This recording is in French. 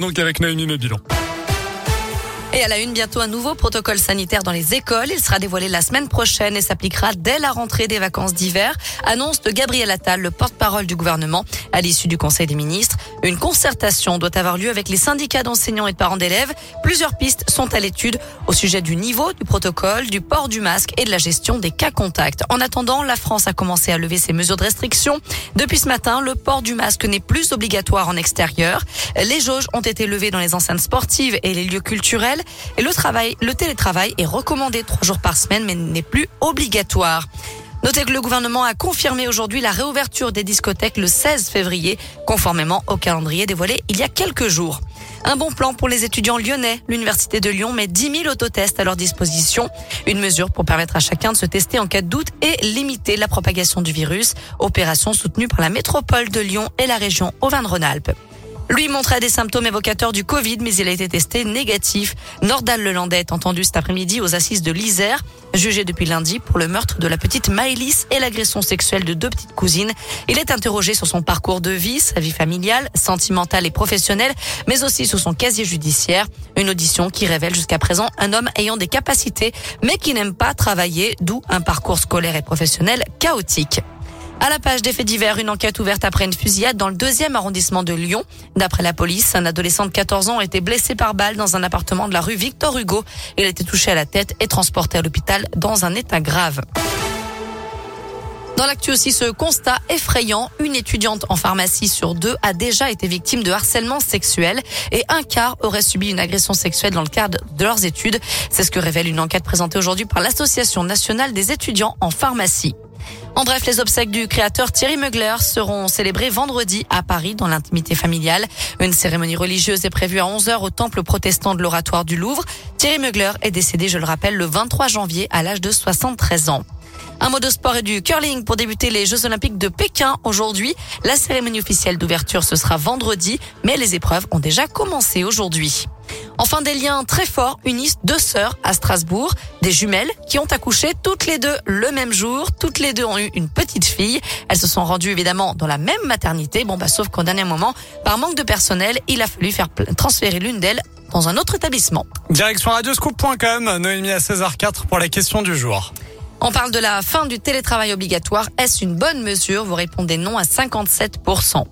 Donc avec Naomi Nodilon. Et à la une, bientôt un nouveau protocole sanitaire dans les écoles. Il sera dévoilé la semaine prochaine et s'appliquera dès la rentrée des vacances d'hiver. Annonce de Gabriel Attal, le porte-parole du gouvernement, à l'issue du Conseil des ministres. Une concertation doit avoir lieu avec les syndicats d'enseignants et de parents d'élèves. Plusieurs pistes sont à l'étude au sujet du niveau du protocole, du port du masque et de la gestion des cas contacts. En attendant, la France a commencé à lever ses mesures de restriction. Depuis ce matin, le port du masque n'est plus obligatoire en extérieur. Les jauges ont été levées dans les enceintes sportives et les lieux culturels. Et le travail, le télétravail est recommandé trois jours par semaine, mais n'est plus obligatoire. Notez que le gouvernement a confirmé aujourd'hui la réouverture des discothèques le 16 février, conformément au calendrier dévoilé il y a quelques jours. Un bon plan pour les étudiants lyonnais. L'Université de Lyon met 10 000 autotests à leur disposition. Une mesure pour permettre à chacun de se tester en cas de doute et limiter la propagation du virus. Opération soutenue par la métropole de Lyon et la région Auvergne-Rhône-Alpes. Lui montrait des symptômes évocateurs du Covid, mais il a été testé négatif. Nordal Lelandais est entendu cet après-midi aux assises de l'Isère, jugé depuis lundi pour le meurtre de la petite Maëlys et l'agression sexuelle de deux petites cousines. Il est interrogé sur son parcours de vie, sa vie familiale, sentimentale et professionnelle, mais aussi sur son casier judiciaire. Une audition qui révèle jusqu'à présent un homme ayant des capacités, mais qui n'aime pas travailler, d'où un parcours scolaire et professionnel chaotique. À la page des faits divers, une enquête ouverte après une fusillade dans le deuxième arrondissement de Lyon. D'après la police, un adolescent de 14 ans a été blessé par balle dans un appartement de la rue Victor Hugo. Il a été touché à la tête et transporté à l'hôpital dans un état grave. Dans l'actu aussi, ce constat effrayant, une étudiante en pharmacie sur deux a déjà été victime de harcèlement sexuel et un quart aurait subi une agression sexuelle dans le cadre de leurs études. C'est ce que révèle une enquête présentée aujourd'hui par l'Association nationale des étudiants en pharmacie. En bref, les obsèques du créateur Thierry Mugler seront célébrées vendredi à Paris dans l'intimité familiale. Une cérémonie religieuse est prévue à 11h au temple protestant de l'oratoire du Louvre. Thierry Mugler est décédé, je le rappelle, le 23 janvier à l'âge de 73 ans. Un mot de sport et du curling pour débuter les Jeux Olympiques de Pékin aujourd'hui. La cérémonie officielle d'ouverture, ce sera vendredi, mais les épreuves ont déjà commencé aujourd'hui. Enfin, des liens très forts unissent deux sœurs à Strasbourg, des jumelles qui ont accouché toutes les deux le même jour. Toutes les deux ont eu une petite fille. Elles se sont rendues évidemment dans la même maternité. Bon, bah, sauf qu'au dernier moment, par manque de personnel, il a fallu faire transférer l'une d'elles dans un autre établissement. Direction radioscoop.com, Noémie à César 4 pour la question du jour. On parle de la fin du télétravail obligatoire. Est-ce une bonne mesure? Vous répondez non à 57%.